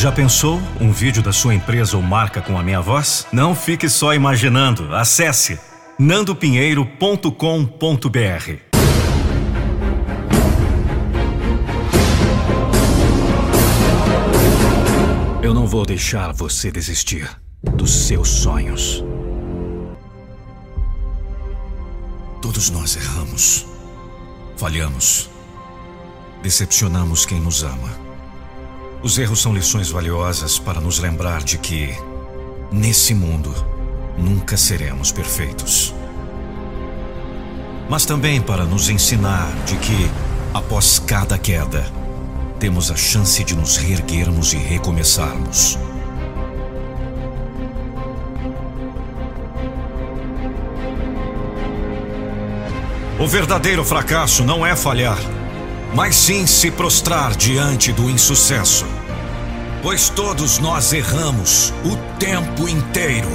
Já pensou um vídeo da sua empresa ou marca com a minha voz? Não fique só imaginando. Acesse nandopinheiro.com.br. Eu não vou deixar você desistir dos seus sonhos. Todos nós erramos, falhamos, decepcionamos quem nos ama. Os erros são lições valiosas para nos lembrar de que, nesse mundo, nunca seremos perfeitos. Mas também para nos ensinar de que, após cada queda, temos a chance de nos reerguermos e recomeçarmos. O verdadeiro fracasso não é falhar mas sim se prostrar diante do insucesso. Pois todos nós erramos o tempo inteiro.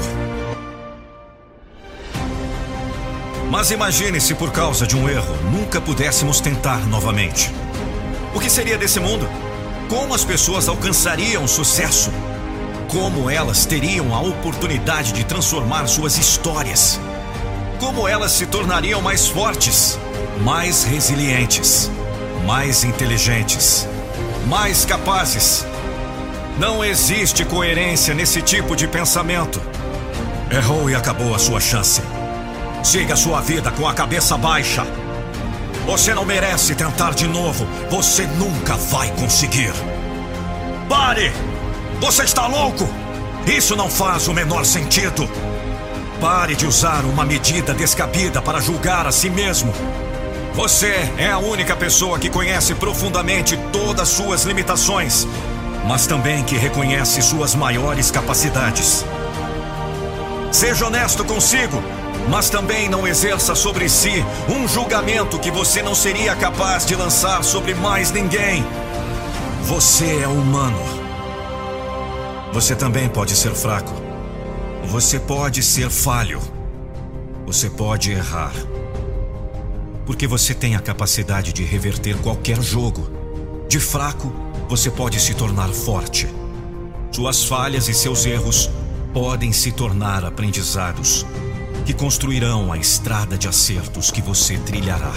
Mas imagine se por causa de um erro nunca pudéssemos tentar novamente. O que seria desse mundo? Como as pessoas alcançariam sucesso? Como elas teriam a oportunidade de transformar suas histórias? Como elas se tornariam mais fortes, mais resilientes? Mais inteligentes, mais capazes. Não existe coerência nesse tipo de pensamento. Errou e acabou a sua chance. Siga sua vida com a cabeça baixa. Você não merece tentar de novo. Você nunca vai conseguir. Pare! Você está louco? Isso não faz o menor sentido. Pare de usar uma medida descabida para julgar a si mesmo. Você é a única pessoa que conhece profundamente todas suas limitações, mas também que reconhece suas maiores capacidades. Seja honesto consigo, mas também não exerça sobre si um julgamento que você não seria capaz de lançar sobre mais ninguém. Você é humano. Você também pode ser fraco. Você pode ser falho. Você pode errar porque você tem a capacidade de reverter qualquer jogo. De fraco, você pode se tornar forte. Suas falhas e seus erros podem se tornar aprendizados que construirão a estrada de acertos que você trilhará.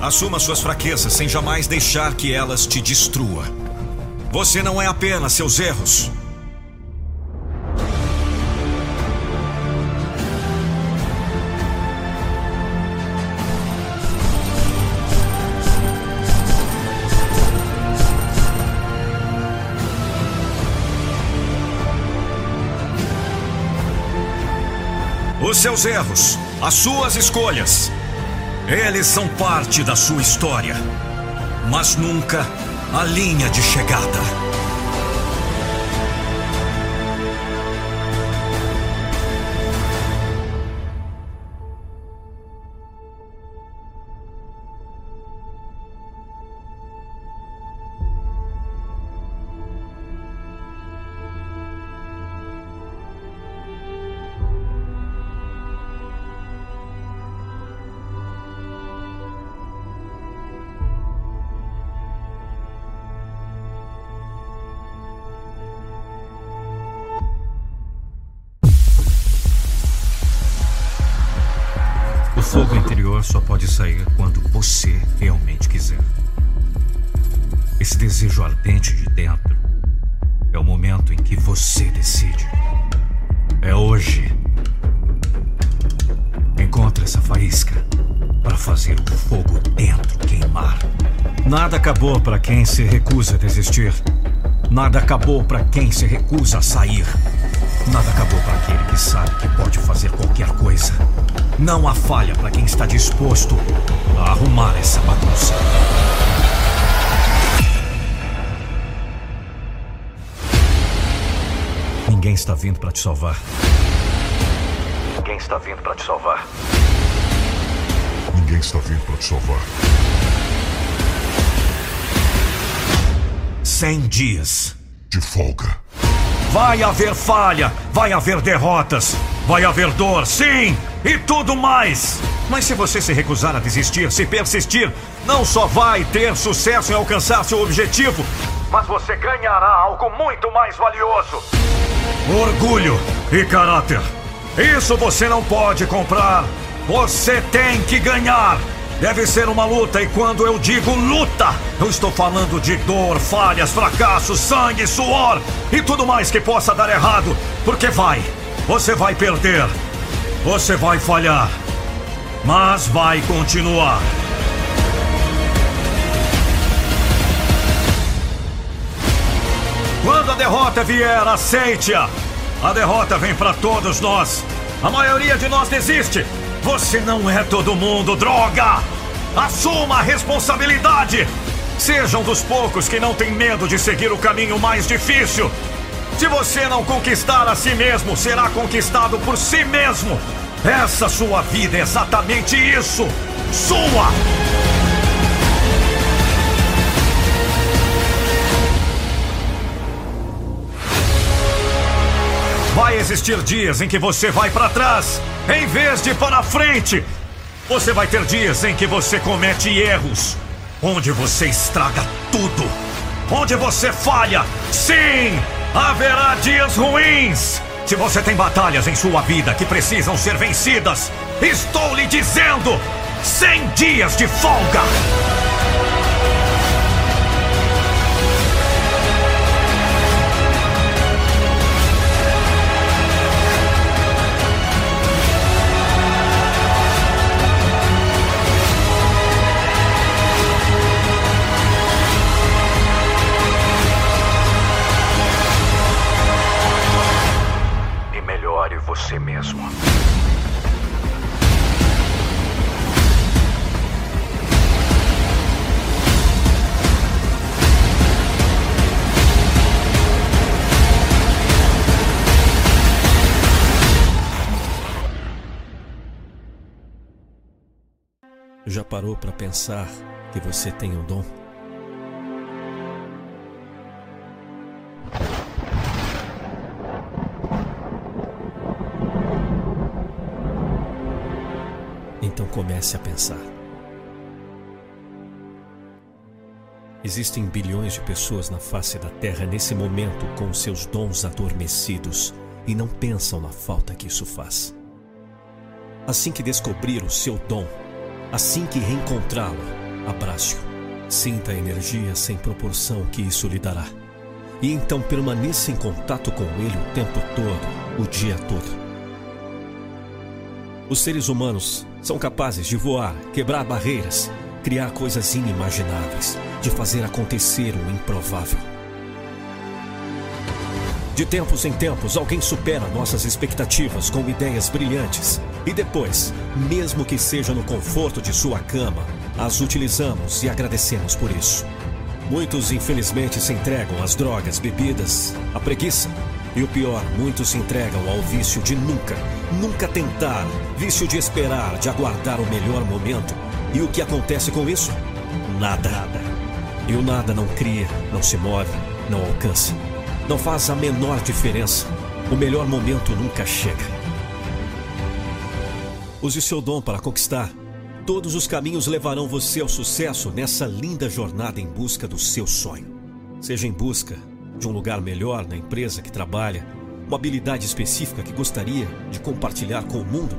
Assuma suas fraquezas sem jamais deixar que elas te destrua. Você não é apenas seus erros. Os seus erros, as suas escolhas, eles são parte da sua história, mas nunca a linha de chegada. Você realmente quiser. Esse desejo ardente de dentro é o momento em que você decide. É hoje. Encontre essa faísca para fazer o fogo dentro queimar. Nada acabou para quem se recusa a desistir. Nada acabou para quem se recusa a sair. Nada acabou para aquele que sabe que pode fazer qualquer coisa. Não há falha para quem está disposto a arrumar essa bagunça. Ninguém está vindo para te salvar. Ninguém está vindo para te salvar. Ninguém está vindo para te salvar. Cem dias de folga. Vai haver falha, vai haver derrotas, vai haver dor, sim, e tudo mais. Mas se você se recusar a desistir, se persistir, não só vai ter sucesso em alcançar seu objetivo, mas você ganhará algo muito mais valioso: orgulho e caráter. Isso você não pode comprar. Você tem que ganhar. Deve ser uma luta, e quando eu digo luta, eu estou falando de dor, falhas, fracassos, sangue, suor e tudo mais que possa dar errado. Porque vai, você vai perder, você vai falhar, mas vai continuar. Quando a derrota vier, aceite-a. A derrota vem para todos nós. A maioria de nós desiste. Você não é todo mundo, droga! Assuma a responsabilidade! Sejam dos poucos que não têm medo de seguir o caminho mais difícil. Se você não conquistar a si mesmo, será conquistado por si mesmo. Essa sua vida é exatamente isso. Sua! Vai existir dias em que você vai para trás, em vez de para frente. Você vai ter dias em que você comete erros, onde você estraga tudo, onde você falha. Sim, haverá dias ruins. Se você tem batalhas em sua vida que precisam ser vencidas, estou lhe dizendo: 100 dias de folga. Você mesmo. Já parou para pensar que você tem um dom? Comece a pensar. Existem bilhões de pessoas na face da Terra nesse momento com seus dons adormecidos e não pensam na falta que isso faz. Assim que descobrir o seu dom, assim que reencontrá-lo, abrace-o. Sinta a energia sem proporção que isso lhe dará. E então permaneça em contato com ele o tempo todo, o dia todo. Os seres humanos são capazes de voar, quebrar barreiras, criar coisas inimagináveis, de fazer acontecer o improvável. De tempos em tempos, alguém supera nossas expectativas com ideias brilhantes. E depois, mesmo que seja no conforto de sua cama, as utilizamos e agradecemos por isso. Muitos, infelizmente, se entregam às drogas, bebidas, à preguiça. E o pior, muitos se entregam ao vício de nunca, nunca tentar, vício de esperar, de aguardar o melhor momento. E o que acontece com isso? Nada. E o nada não cria, não se move, não alcança. Não faz a menor diferença. O melhor momento nunca chega. Use seu dom para conquistar. Todos os caminhos levarão você ao sucesso nessa linda jornada em busca do seu sonho. Seja em busca de um lugar melhor na empresa que trabalha, uma habilidade específica que gostaria de compartilhar com o mundo.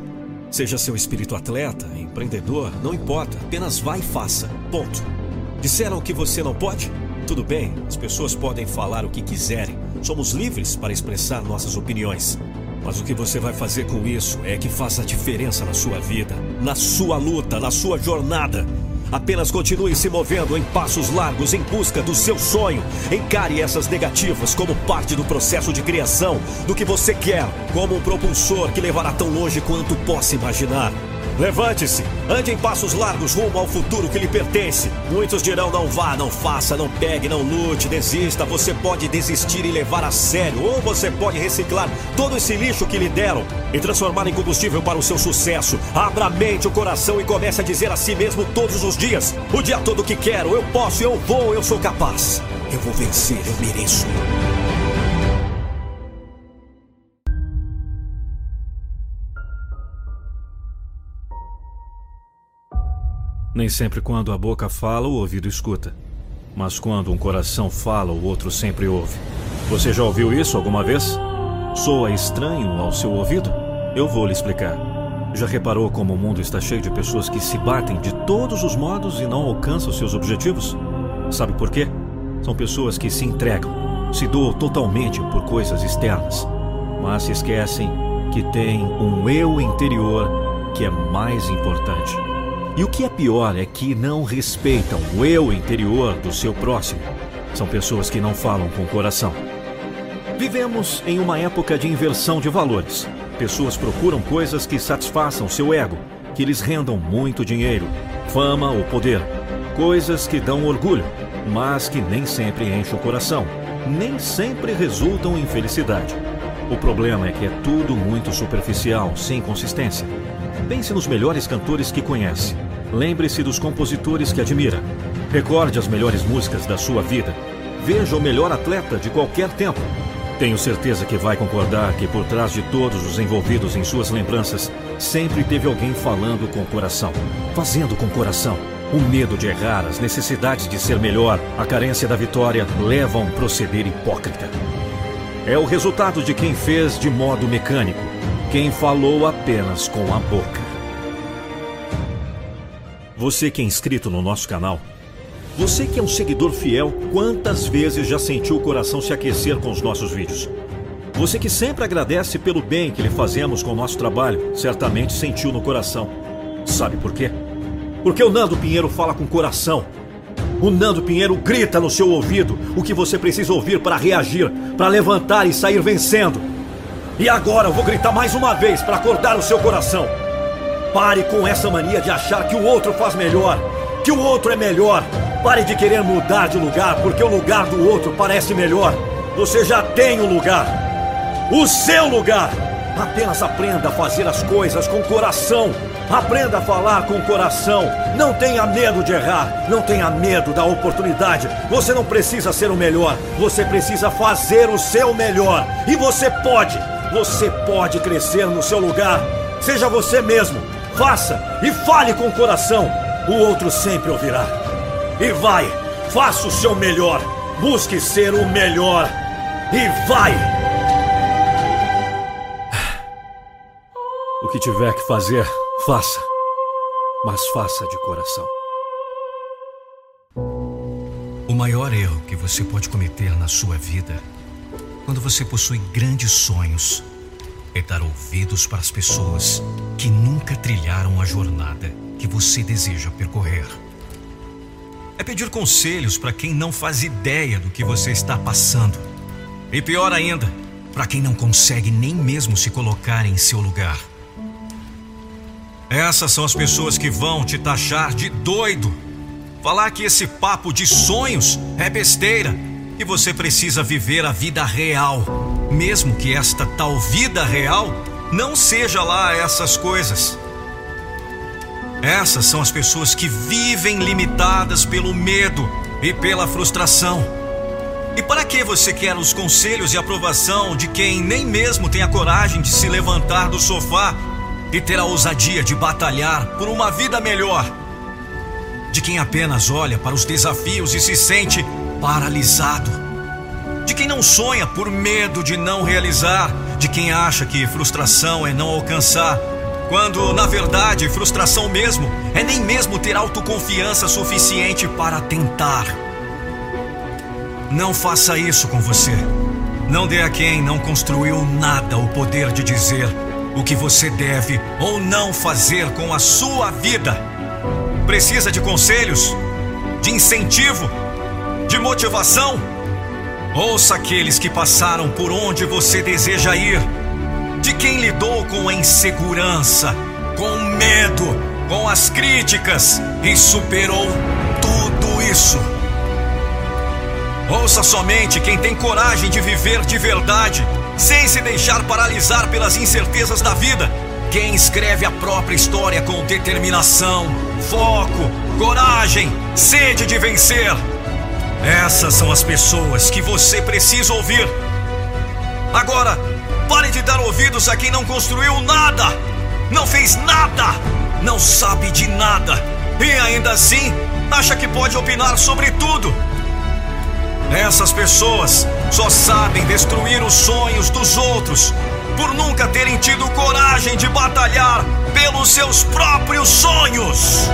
Seja seu espírito atleta, empreendedor, não importa, apenas vá e faça. Ponto. Disseram que você não pode? Tudo bem, as pessoas podem falar o que quiserem. Somos livres para expressar nossas opiniões. Mas o que você vai fazer com isso é que faça a diferença na sua vida, na sua luta, na sua jornada. Apenas continue se movendo em passos largos em busca do seu sonho. Encare essas negativas como parte do processo de criação do que você quer, como um propulsor que levará tão longe quanto possa imaginar. Levante-se, ande em passos largos rumo ao futuro que lhe pertence. Muitos dirão: não vá, não faça, não pegue, não lute, desista. Você pode desistir e levar a sério, ou você pode reciclar todo esse lixo que lhe deram e transformar em combustível para o seu sucesso. Abra a mente, o coração e comece a dizer a si mesmo todos os dias: o dia todo que quero, eu posso, eu vou, eu sou capaz. Eu vou vencer, eu mereço. Nem sempre quando a boca fala, o ouvido escuta. Mas quando um coração fala, o outro sempre ouve. Você já ouviu isso alguma vez? Soa estranho ao seu ouvido? Eu vou lhe explicar. Já reparou como o mundo está cheio de pessoas que se batem de todos os modos e não alcançam seus objetivos? Sabe por quê? São pessoas que se entregam, se doam totalmente por coisas externas, mas se esquecem que tem um eu interior que é mais importante. E o que é pior é que não respeitam o eu interior do seu próximo. São pessoas que não falam com o coração. Vivemos em uma época de inversão de valores. Pessoas procuram coisas que satisfaçam seu ego, que lhes rendam muito dinheiro, fama ou poder. Coisas que dão orgulho, mas que nem sempre enchem o coração, nem sempre resultam em felicidade. O problema é que é tudo muito superficial, sem consistência. Pense nos melhores cantores que conhece. Lembre-se dos compositores que admira. Recorde as melhores músicas da sua vida. Veja o melhor atleta de qualquer tempo. Tenho certeza que vai concordar que por trás de todos os envolvidos em suas lembranças, sempre teve alguém falando com o coração, fazendo com o coração. O medo de errar, as necessidades de ser melhor, a carência da vitória levam a um proceder hipócrita. É o resultado de quem fez de modo mecânico, quem falou apenas com a boca. Você que é inscrito no nosso canal, você que é um seguidor fiel, quantas vezes já sentiu o coração se aquecer com os nossos vídeos? Você que sempre agradece pelo bem que lhe fazemos com o nosso trabalho, certamente sentiu no coração. Sabe por quê? Porque o Nando Pinheiro fala com coração. O Nando Pinheiro grita no seu ouvido o que você precisa ouvir para reagir, para levantar e sair vencendo. E agora eu vou gritar mais uma vez para acordar o seu coração. Pare com essa mania de achar que o outro faz melhor, que o outro é melhor. Pare de querer mudar de lugar porque o lugar do outro parece melhor. Você já tem o um lugar. O seu lugar. Apenas aprenda a fazer as coisas com coração. Aprenda a falar com coração. Não tenha medo de errar. Não tenha medo da oportunidade. Você não precisa ser o melhor. Você precisa fazer o seu melhor. E você pode. Você pode crescer no seu lugar. Seja você mesmo. Faça e fale com o coração. O outro sempre ouvirá. E vai, faça o seu melhor. Busque ser o melhor. E vai! O que tiver que fazer, faça. Mas faça de coração. O maior erro que você pode cometer na sua vida, quando você possui grandes sonhos, é dar ouvidos para as pessoas que nunca trilharam a jornada que você deseja percorrer. É pedir conselhos para quem não faz ideia do que você está passando. E pior ainda, para quem não consegue nem mesmo se colocar em seu lugar. Essas são as pessoas que vão te taxar de doido. Falar que esse papo de sonhos é besteira e você precisa viver a vida real, mesmo que esta tal vida real não seja lá essas coisas. Essas são as pessoas que vivem limitadas pelo medo e pela frustração. E para que você quer os conselhos e aprovação de quem nem mesmo tem a coragem de se levantar do sofá e ter a ousadia de batalhar por uma vida melhor? De quem apenas olha para os desafios e se sente paralisado. De quem não sonha por medo de não realizar, de quem acha que frustração é não alcançar, quando na verdade frustração mesmo é nem mesmo ter autoconfiança suficiente para tentar. Não faça isso com você. Não dê a quem não construiu nada o poder de dizer o que você deve ou não fazer com a sua vida. Precisa de conselhos? De incentivo? de motivação? Ouça aqueles que passaram por onde você deseja ir, de quem lidou com a insegurança, com o medo, com as críticas e superou tudo isso. Ouça somente quem tem coragem de viver de verdade, sem se deixar paralisar pelas incertezas da vida. Quem escreve a própria história com determinação, foco, coragem, sede de vencer. Essas são as pessoas que você precisa ouvir. Agora, pare de dar ouvidos a quem não construiu nada, não fez nada, não sabe de nada e ainda assim acha que pode opinar sobre tudo. Essas pessoas só sabem destruir os sonhos dos outros por nunca terem tido coragem de batalhar pelos seus próprios sonhos.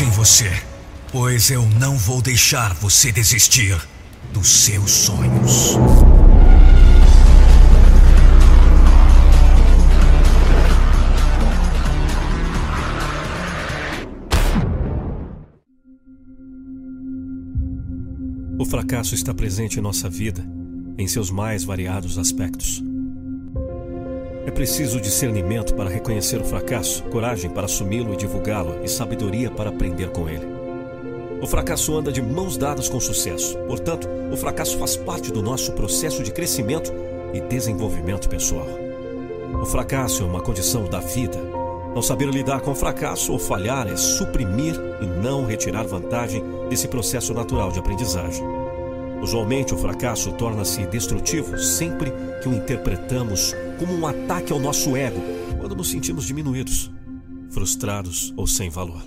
Em você, pois eu não vou deixar você desistir dos seus sonhos. O fracasso está presente em nossa vida, em seus mais variados aspectos. É preciso discernimento para reconhecer o fracasso, coragem para assumi-lo e divulgá-lo e sabedoria para aprender com ele. O fracasso anda de mãos dadas com o sucesso. Portanto, o fracasso faz parte do nosso processo de crescimento e desenvolvimento pessoal. O fracasso é uma condição da vida. Não saber lidar com o fracasso ou falhar é suprimir e não retirar vantagem desse processo natural de aprendizagem. Usualmente, o fracasso torna-se destrutivo sempre que o interpretamos como um ataque ao nosso ego quando nos sentimos diminuídos, frustrados ou sem valor.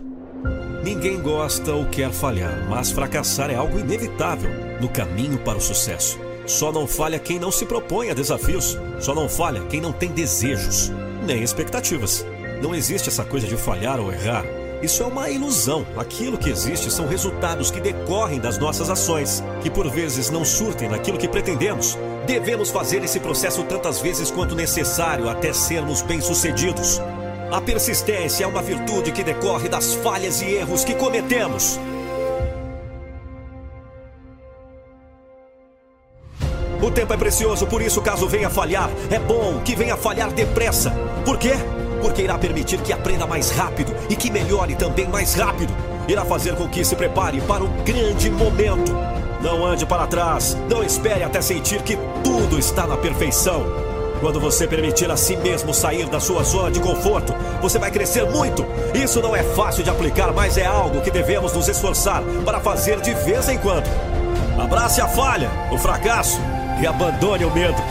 Ninguém gosta ou quer falhar, mas fracassar é algo inevitável no caminho para o sucesso. Só não falha quem não se propõe a desafios, só não falha quem não tem desejos, nem expectativas. Não existe essa coisa de falhar ou errar. Isso é uma ilusão. Aquilo que existe são resultados que decorrem das nossas ações, que por vezes não surtem naquilo que pretendemos. Devemos fazer esse processo tantas vezes quanto necessário até sermos bem-sucedidos. A persistência é uma virtude que decorre das falhas e erros que cometemos. O tempo é precioso, por isso, caso venha falhar, é bom que venha falhar depressa. Por quê? Porque irá permitir que aprenda mais rápido e que melhore também mais rápido. Irá fazer com que se prepare para o grande momento. Não ande para trás, não espere até sentir que tudo está na perfeição. Quando você permitir a si mesmo sair da sua zona de conforto, você vai crescer muito. Isso não é fácil de aplicar, mas é algo que devemos nos esforçar para fazer de vez em quando. Abrace a falha, o fracasso e abandone o medo.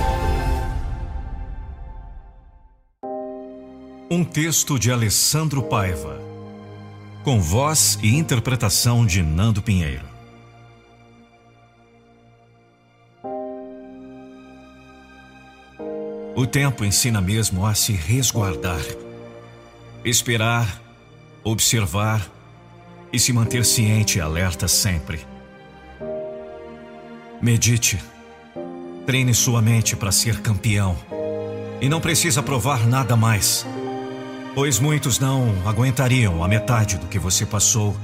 Um texto de Alessandro Paiva, com voz e interpretação de Nando Pinheiro. O tempo ensina mesmo a se resguardar, esperar, observar e se manter ciente e alerta sempre. Medite, treine sua mente para ser campeão e não precisa provar nada mais, pois muitos não aguentariam a metade do que você passou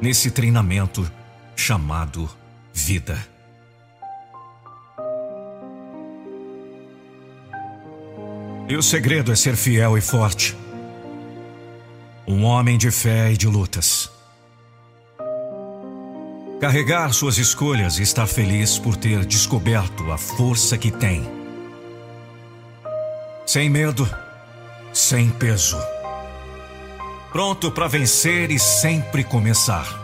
nesse treinamento chamado vida. E o segredo é ser fiel e forte. Um homem de fé e de lutas. Carregar suas escolhas e estar feliz por ter descoberto a força que tem. Sem medo, sem peso. Pronto para vencer e sempre começar.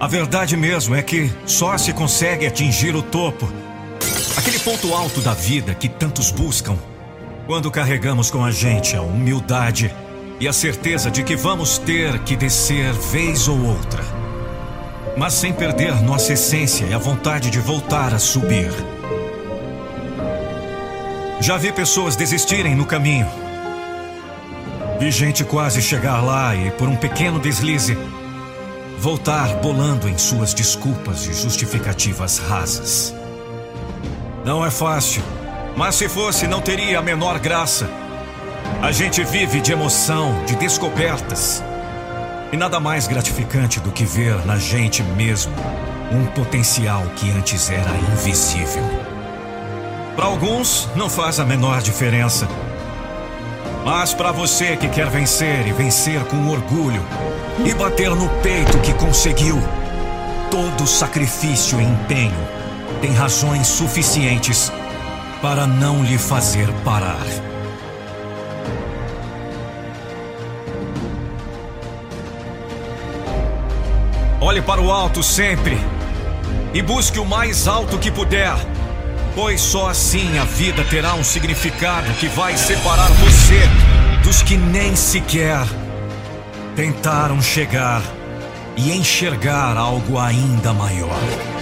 A verdade mesmo é que só se consegue atingir o topo, aquele ponto alto da vida que tantos buscam, quando carregamos com a gente a humildade e a certeza de que vamos ter que descer vez ou outra, mas sem perder nossa essência e a vontade de voltar a subir. Já vi pessoas desistirem no caminho. Vi gente quase chegar lá e, por um pequeno deslize, voltar bolando em suas desculpas e justificativas rasas. Não é fácil, mas se fosse, não teria a menor graça. A gente vive de emoção, de descobertas. E nada mais gratificante do que ver na gente mesmo um potencial que antes era invisível. Para alguns, não faz a menor diferença. Mas para você que quer vencer e vencer com orgulho, e bater no peito que conseguiu. Todo sacrifício e empenho tem razões suficientes para não lhe fazer parar. Olhe para o alto sempre e busque o mais alto que puder, pois só assim a vida terá um significado que vai separar você dos que nem sequer tentaram chegar e enxergar algo ainda maior.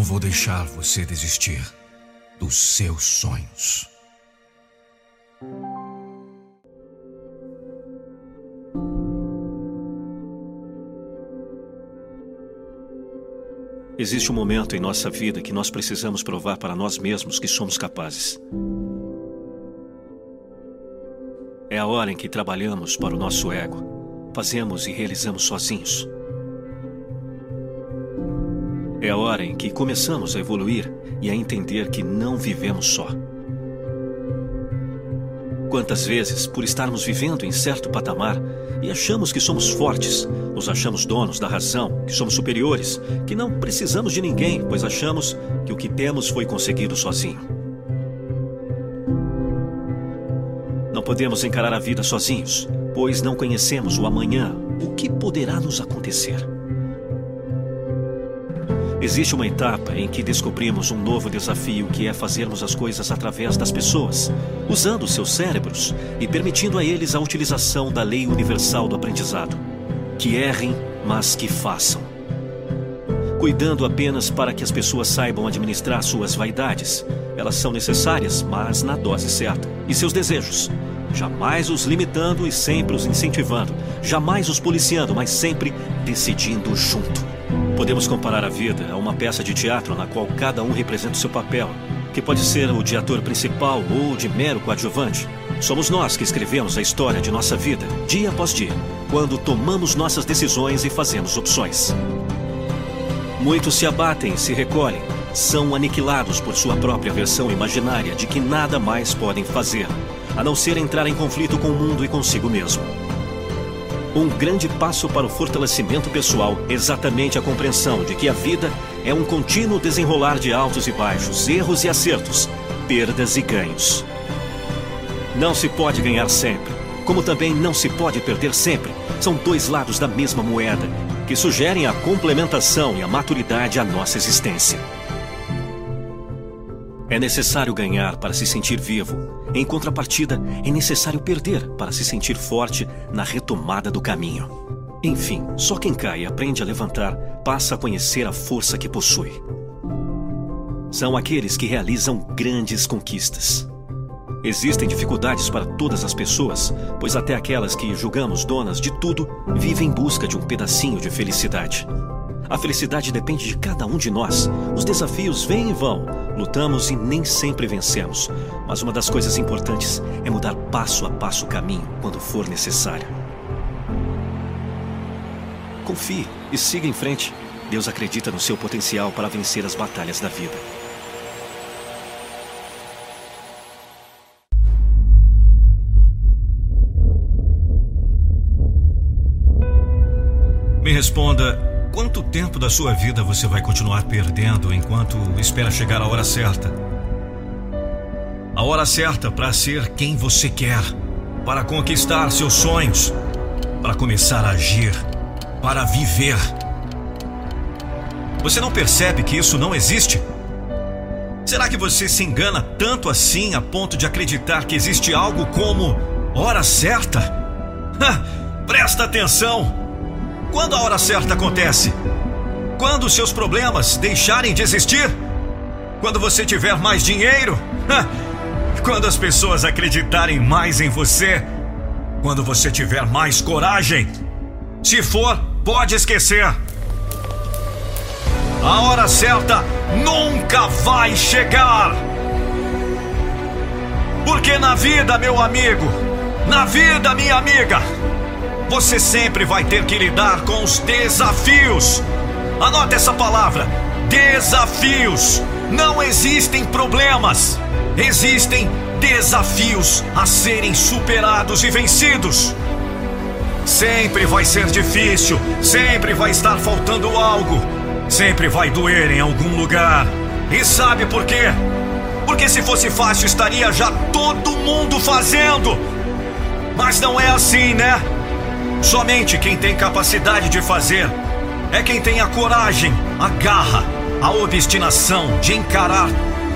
Não vou deixar você desistir dos seus sonhos. Existe um momento em nossa vida que nós precisamos provar para nós mesmos que somos capazes. É a hora em que trabalhamos para o nosso ego fazemos e realizamos sozinhos. É a hora em que começamos a evoluir e a entender que não vivemos só. Quantas vezes, por estarmos vivendo em certo patamar e achamos que somos fortes, nos achamos donos da razão, que somos superiores, que não precisamos de ninguém, pois achamos que o que temos foi conseguido sozinho. Não podemos encarar a vida sozinhos pois não conhecemos o amanhã, o que poderá nos acontecer? Existe uma etapa em que descobrimos um novo desafio que é fazermos as coisas através das pessoas, usando seus cérebros e permitindo a eles a utilização da lei universal do aprendizado. Que errem, mas que façam. cuidando apenas para que as pessoas saibam administrar suas vaidades. Elas são necessárias, mas na dose certa. E seus desejos. Jamais os limitando e sempre os incentivando. Jamais os policiando, mas sempre decidindo junto. Podemos comparar a vida a uma peça de teatro na qual cada um representa o seu papel, que pode ser o de ator principal ou de mero coadjuvante. Somos nós que escrevemos a história de nossa vida, dia após dia, quando tomamos nossas decisões e fazemos opções. Muitos se abatem, se recolhem, são aniquilados por sua própria versão imaginária de que nada mais podem fazer, a não ser entrar em conflito com o mundo e consigo mesmo. Um grande passo para o fortalecimento pessoal exatamente a compreensão de que a vida é um contínuo desenrolar de altos e baixos, erros e acertos, perdas e ganhos. Não se pode ganhar sempre, como também não se pode perder sempre. São dois lados da mesma moeda que sugerem a complementação e a maturidade à nossa existência. É necessário ganhar para se sentir vivo. Em contrapartida, é necessário perder para se sentir forte na retomada do caminho. Enfim, só quem cai e aprende a levantar passa a conhecer a força que possui. São aqueles que realizam grandes conquistas. Existem dificuldades para todas as pessoas, pois até aquelas que julgamos donas de tudo vivem em busca de um pedacinho de felicidade. A felicidade depende de cada um de nós. Os desafios vêm e vão. Lutamos e nem sempre vencemos. Mas uma das coisas importantes é mudar passo a passo o caminho quando for necessário. Confie e siga em frente. Deus acredita no seu potencial para vencer as batalhas da vida. Me responda Quanto tempo da sua vida você vai continuar perdendo enquanto espera chegar a hora certa? A hora certa para ser quem você quer, para conquistar seus sonhos, para começar a agir, para viver. Você não percebe que isso não existe? Será que você se engana tanto assim a ponto de acreditar que existe algo como hora certa? Ha, presta atenção! Quando a hora certa acontece? Quando os seus problemas deixarem de existir? Quando você tiver mais dinheiro? Quando as pessoas acreditarem mais em você? Quando você tiver mais coragem? Se for, pode esquecer. A hora certa nunca vai chegar. Porque na vida, meu amigo, na vida, minha amiga, você sempre vai ter que lidar com os desafios. Anote essa palavra: desafios. Não existem problemas, existem desafios a serem superados e vencidos. Sempre vai ser difícil, sempre vai estar faltando algo, sempre vai doer em algum lugar. E sabe por quê? Porque se fosse fácil estaria já todo mundo fazendo. Mas não é assim, né? Somente quem tem capacidade de fazer é quem tem a coragem, a garra, a obstinação de encarar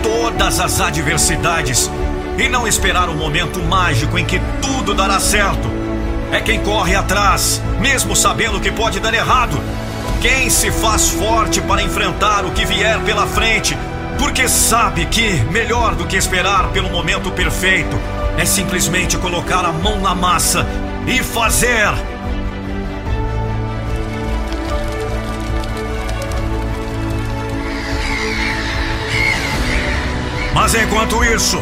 todas as adversidades e não esperar o momento mágico em que tudo dará certo. É quem corre atrás, mesmo sabendo que pode dar errado. Quem se faz forte para enfrentar o que vier pela frente, porque sabe que melhor do que esperar pelo momento perfeito é simplesmente colocar a mão na massa e fazer. Mas enquanto isso,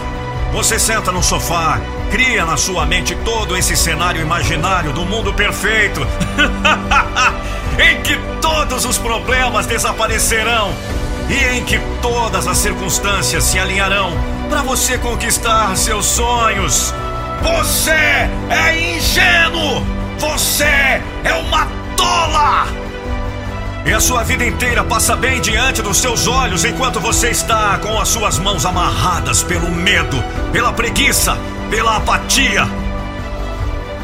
você senta no sofá, cria na sua mente todo esse cenário imaginário do mundo perfeito, em que todos os problemas desaparecerão e em que todas as circunstâncias se alinharão para você conquistar seus sonhos. Você é ingênuo! Você é uma tola! E a sua vida inteira passa bem diante dos seus olhos enquanto você está com as suas mãos amarradas pelo medo, pela preguiça, pela apatia.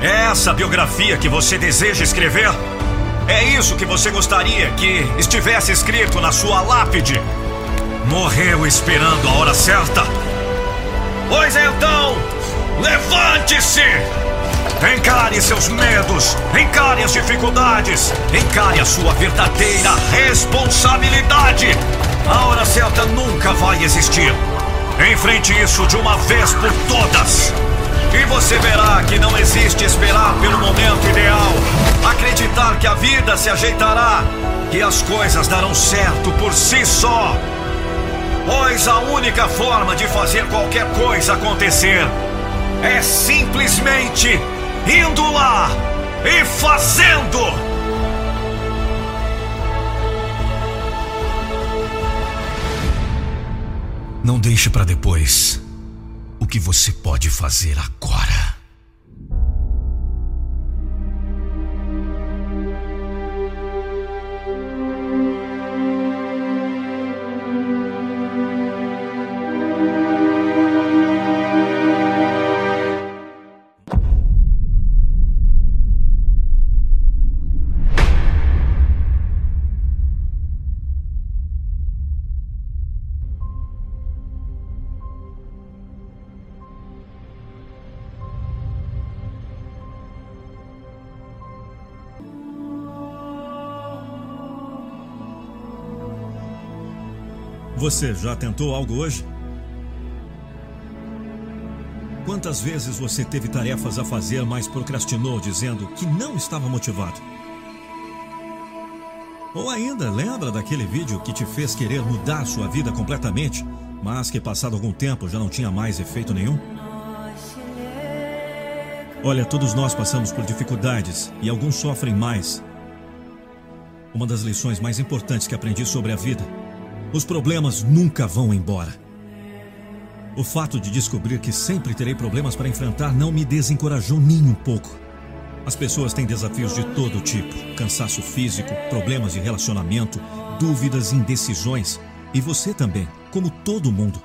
É essa biografia que você deseja escrever? É isso que você gostaria que estivesse escrito na sua lápide? Morreu esperando a hora certa? Pois então, levante-se! Encare seus medos, encare as dificuldades, encare a sua verdadeira responsabilidade. A hora certa nunca vai existir. Enfrente isso de uma vez por todas. E você verá que não existe esperar pelo momento ideal, acreditar que a vida se ajeitará, que as coisas darão certo por si só. Pois a única forma de fazer qualquer coisa acontecer é simplesmente indo lá e fazendo. Não deixe para depois o que você pode fazer agora. Você já tentou algo hoje? Quantas vezes você teve tarefas a fazer, mas procrastinou dizendo que não estava motivado? Ou ainda, lembra daquele vídeo que te fez querer mudar sua vida completamente, mas que passado algum tempo já não tinha mais efeito nenhum? Olha, todos nós passamos por dificuldades e alguns sofrem mais. Uma das lições mais importantes que aprendi sobre a vida os problemas nunca vão embora. O fato de descobrir que sempre terei problemas para enfrentar não me desencorajou nem um pouco. As pessoas têm desafios de todo tipo: cansaço físico, problemas de relacionamento, dúvidas indecisões. E você também, como todo mundo.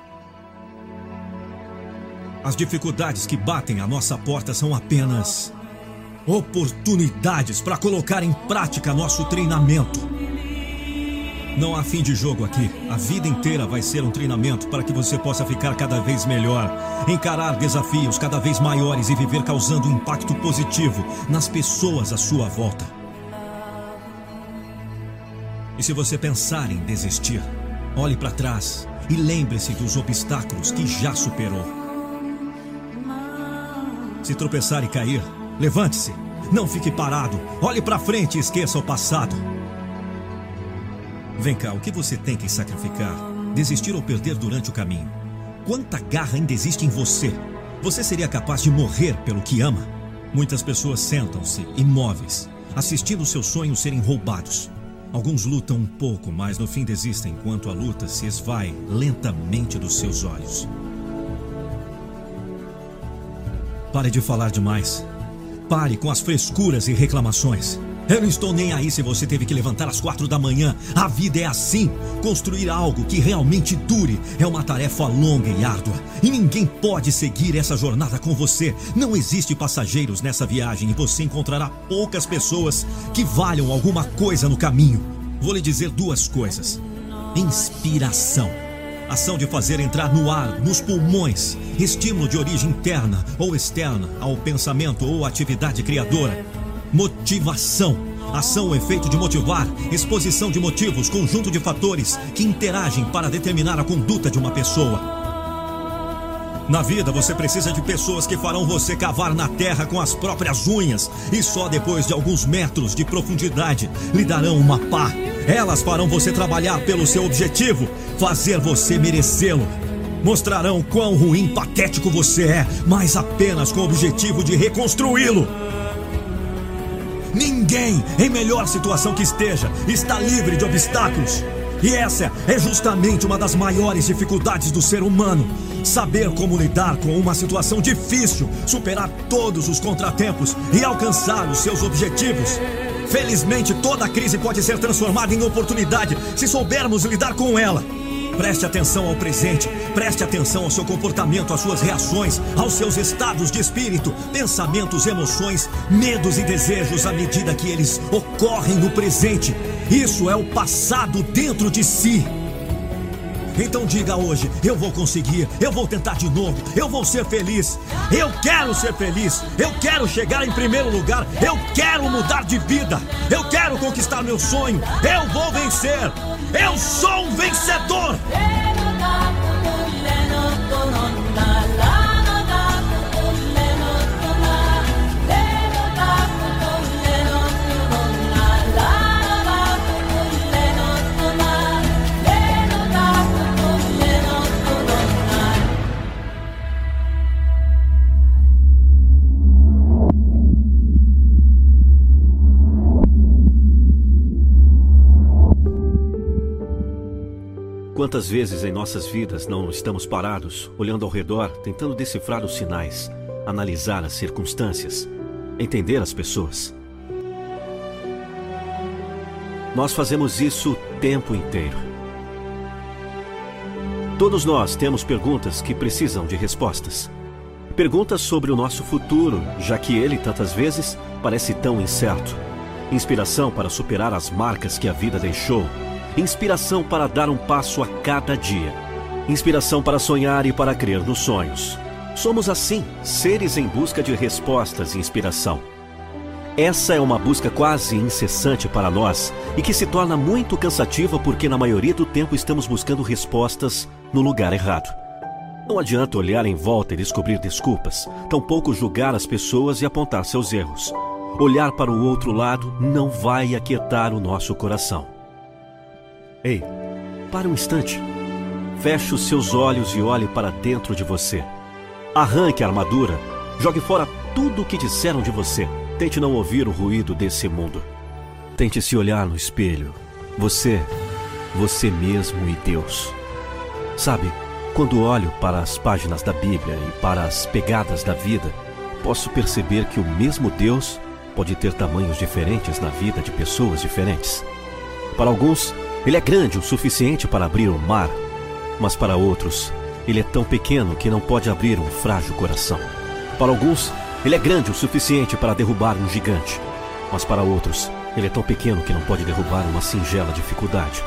As dificuldades que batem à nossa porta são apenas oportunidades para colocar em prática nosso treinamento. Não há fim de jogo aqui. A vida inteira vai ser um treinamento para que você possa ficar cada vez melhor, encarar desafios cada vez maiores e viver causando um impacto positivo nas pessoas à sua volta. E se você pensar em desistir, olhe para trás e lembre-se dos obstáculos que já superou. Se tropeçar e cair, levante-se. Não fique parado. Olhe para frente e esqueça o passado. Vem cá, o que você tem que sacrificar? Desistir ou perder durante o caminho? Quanta garra ainda existe em você? Você seria capaz de morrer pelo que ama? Muitas pessoas sentam-se imóveis, assistindo seus sonhos serem roubados. Alguns lutam um pouco, mas no fim desistem enquanto a luta se esvai lentamente dos seus olhos. Pare de falar demais. Pare com as frescuras e reclamações. Eu não estou nem aí se você teve que levantar às quatro da manhã. A vida é assim. Construir algo que realmente dure é uma tarefa longa e árdua. E ninguém pode seguir essa jornada com você. Não existe passageiros nessa viagem e você encontrará poucas pessoas que valham alguma coisa no caminho. Vou lhe dizer duas coisas: inspiração. Ação de fazer entrar no ar, nos pulmões, estímulo de origem interna ou externa ao pensamento ou atividade criadora motivação. Ação efeito de motivar, exposição de motivos, conjunto de fatores que interagem para determinar a conduta de uma pessoa. Na vida você precisa de pessoas que farão você cavar na terra com as próprias unhas e só depois de alguns metros de profundidade lhe darão uma pá. Elas farão você trabalhar pelo seu objetivo, fazer você merecê-lo. Mostrarão quão ruim, patético você é, mas apenas com o objetivo de reconstruí-lo. Ninguém, em melhor situação que esteja, está livre de obstáculos. E essa é justamente uma das maiores dificuldades do ser humano. Saber como lidar com uma situação difícil, superar todos os contratempos e alcançar os seus objetivos. Felizmente, toda crise pode ser transformada em oportunidade se soubermos lidar com ela. Preste atenção ao presente, preste atenção ao seu comportamento, às suas reações, aos seus estados de espírito, pensamentos, emoções, medos e desejos à medida que eles ocorrem no presente. Isso é o passado dentro de si. Então diga hoje: eu vou conseguir, eu vou tentar de novo, eu vou ser feliz. Eu quero ser feliz, eu quero chegar em primeiro lugar, eu quero mudar de vida, eu quero conquistar meu sonho, eu vou vencer. Eu sou um vencedor. Quantas vezes em nossas vidas não estamos parados, olhando ao redor, tentando decifrar os sinais, analisar as circunstâncias, entender as pessoas? Nós fazemos isso o tempo inteiro. Todos nós temos perguntas que precisam de respostas. Perguntas sobre o nosso futuro, já que ele tantas vezes parece tão incerto. Inspiração para superar as marcas que a vida deixou Inspiração para dar um passo a cada dia. Inspiração para sonhar e para crer nos sonhos. Somos assim, seres em busca de respostas e inspiração. Essa é uma busca quase incessante para nós e que se torna muito cansativa porque, na maioria do tempo, estamos buscando respostas no lugar errado. Não adianta olhar em volta e descobrir desculpas, tampouco julgar as pessoas e apontar seus erros. Olhar para o outro lado não vai aquietar o nosso coração. Ei, para um instante. Feche os seus olhos e olhe para dentro de você. Arranque a armadura. Jogue fora tudo o que disseram de você. Tente não ouvir o ruído desse mundo. Tente se olhar no espelho. Você, você mesmo e Deus. Sabe, quando olho para as páginas da Bíblia e para as pegadas da vida, posso perceber que o mesmo Deus pode ter tamanhos diferentes na vida de pessoas diferentes. Para alguns, ele é grande o suficiente para abrir o mar, mas para outros, ele é tão pequeno que não pode abrir um frágil coração. Para alguns, ele é grande o suficiente para derrubar um gigante, mas para outros, ele é tão pequeno que não pode derrubar uma singela dificuldade.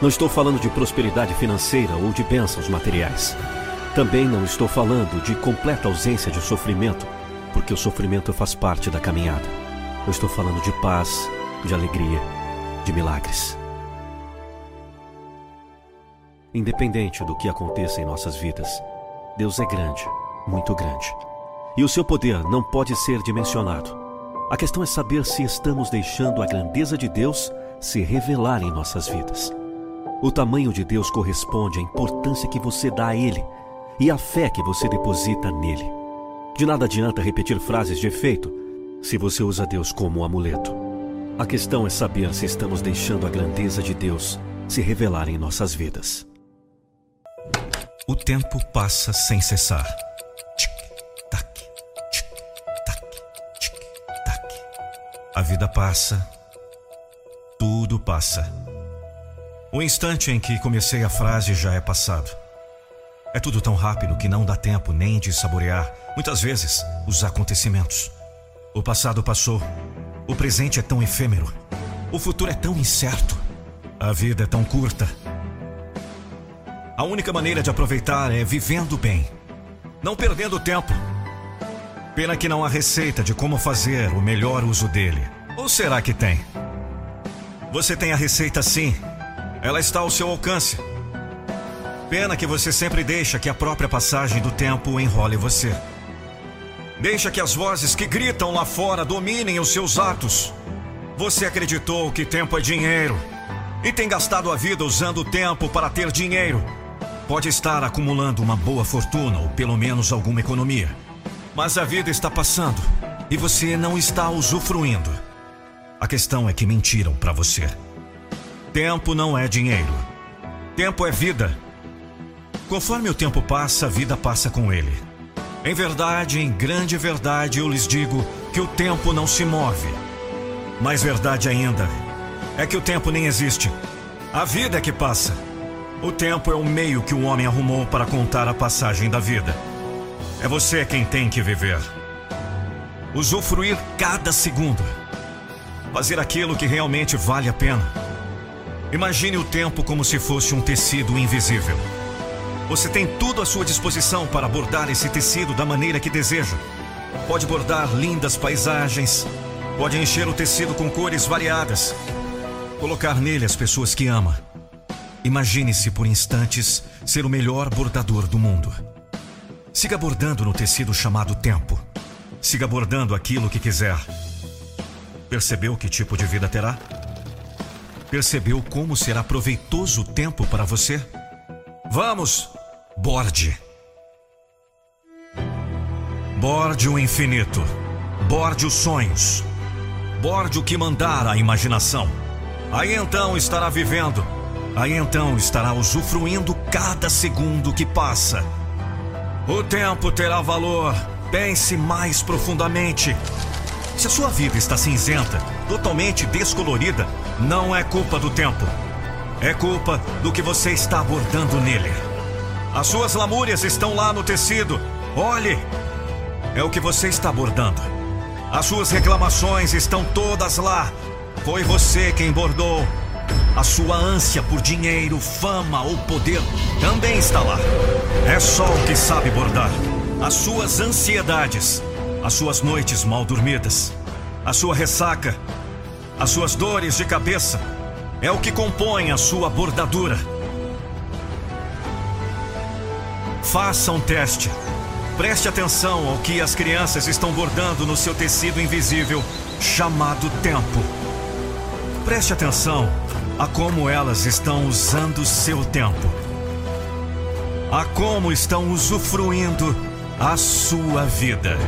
Não estou falando de prosperidade financeira ou de bênçãos materiais. Também não estou falando de completa ausência de sofrimento, porque o sofrimento faz parte da caminhada. Eu estou falando de paz, de alegria, de milagres. Independente do que aconteça em nossas vidas, Deus é grande, muito grande. E o seu poder não pode ser dimensionado. A questão é saber se estamos deixando a grandeza de Deus se revelar em nossas vidas. O tamanho de Deus corresponde à importância que você dá a Ele e à fé que você deposita nele. De nada adianta repetir frases de efeito se você usa Deus como um amuleto. A questão é saber se estamos deixando a grandeza de Deus se revelar em nossas vidas. O tempo passa sem cessar. Tic-tac, tic-tac, tic-tac. A vida passa. Tudo passa. O instante em que comecei a frase já é passado. É tudo tão rápido que não dá tempo nem de saborear, muitas vezes, os acontecimentos. O passado passou. O presente é tão efêmero. O futuro é tão incerto. A vida é tão curta a única maneira de aproveitar é vivendo bem, não perdendo tempo. Pena que não há receita de como fazer o melhor uso dele. Ou será que tem? Você tem a receita sim. Ela está ao seu alcance. Pena que você sempre deixa que a própria passagem do tempo enrole você. Deixa que as vozes que gritam lá fora dominem os seus atos. Você acreditou que tempo é dinheiro e tem gastado a vida usando o tempo para ter dinheiro Pode estar acumulando uma boa fortuna ou pelo menos alguma economia. Mas a vida está passando e você não está usufruindo. A questão é que mentiram para você. Tempo não é dinheiro. Tempo é vida. Conforme o tempo passa, a vida passa com ele. Em verdade, em grande verdade, eu lhes digo que o tempo não se move. Mais verdade ainda é que o tempo nem existe. A vida é que passa. O tempo é o meio que o homem arrumou para contar a passagem da vida. É você quem tem que viver. Usufruir cada segundo. Fazer aquilo que realmente vale a pena. Imagine o tempo como se fosse um tecido invisível. Você tem tudo à sua disposição para bordar esse tecido da maneira que deseja. Pode bordar lindas paisagens, pode encher o tecido com cores variadas, colocar nele as pessoas que ama. Imagine-se por instantes ser o melhor bordador do mundo. Siga bordando no tecido chamado tempo. Siga bordando aquilo que quiser. Percebeu que tipo de vida terá? Percebeu como será proveitoso o tempo para você? Vamos, borde. Borde o infinito. Borde os sonhos. Borde o que mandar a imaginação. Aí então estará vivendo. Aí então estará usufruindo cada segundo que passa. O tempo terá valor. Pense mais profundamente. Se a sua vida está cinzenta, totalmente descolorida, não é culpa do tempo. É culpa do que você está abordando nele. As suas lamúrias estão lá no tecido. Olhe! É o que você está abordando. As suas reclamações estão todas lá. Foi você quem bordou. A sua ânsia por dinheiro, fama ou poder também está lá. É só o que sabe bordar. As suas ansiedades as suas noites mal dormidas, a sua ressaca, as suas dores de cabeça, é o que compõe a sua bordadura. Faça um teste. Preste atenção ao que as crianças estão bordando no seu tecido invisível, chamado tempo. Preste atenção a como elas estão usando seu tempo. A como estão usufruindo a sua vida.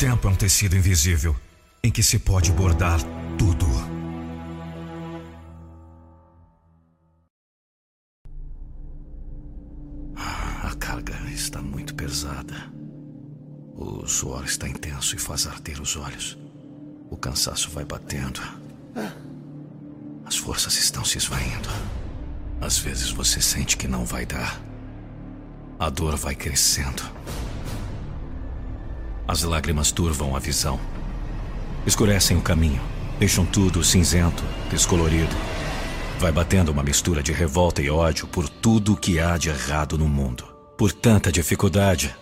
tempo é um tecido invisível em que se pode bordar tudo. E faz arder os olhos. O cansaço vai batendo. As forças estão se esvaindo. Às vezes você sente que não vai dar. A dor vai crescendo. As lágrimas turvam a visão. Escurecem o caminho. Deixam tudo cinzento, descolorido. Vai batendo uma mistura de revolta e ódio por tudo que há de errado no mundo. Por tanta dificuldade.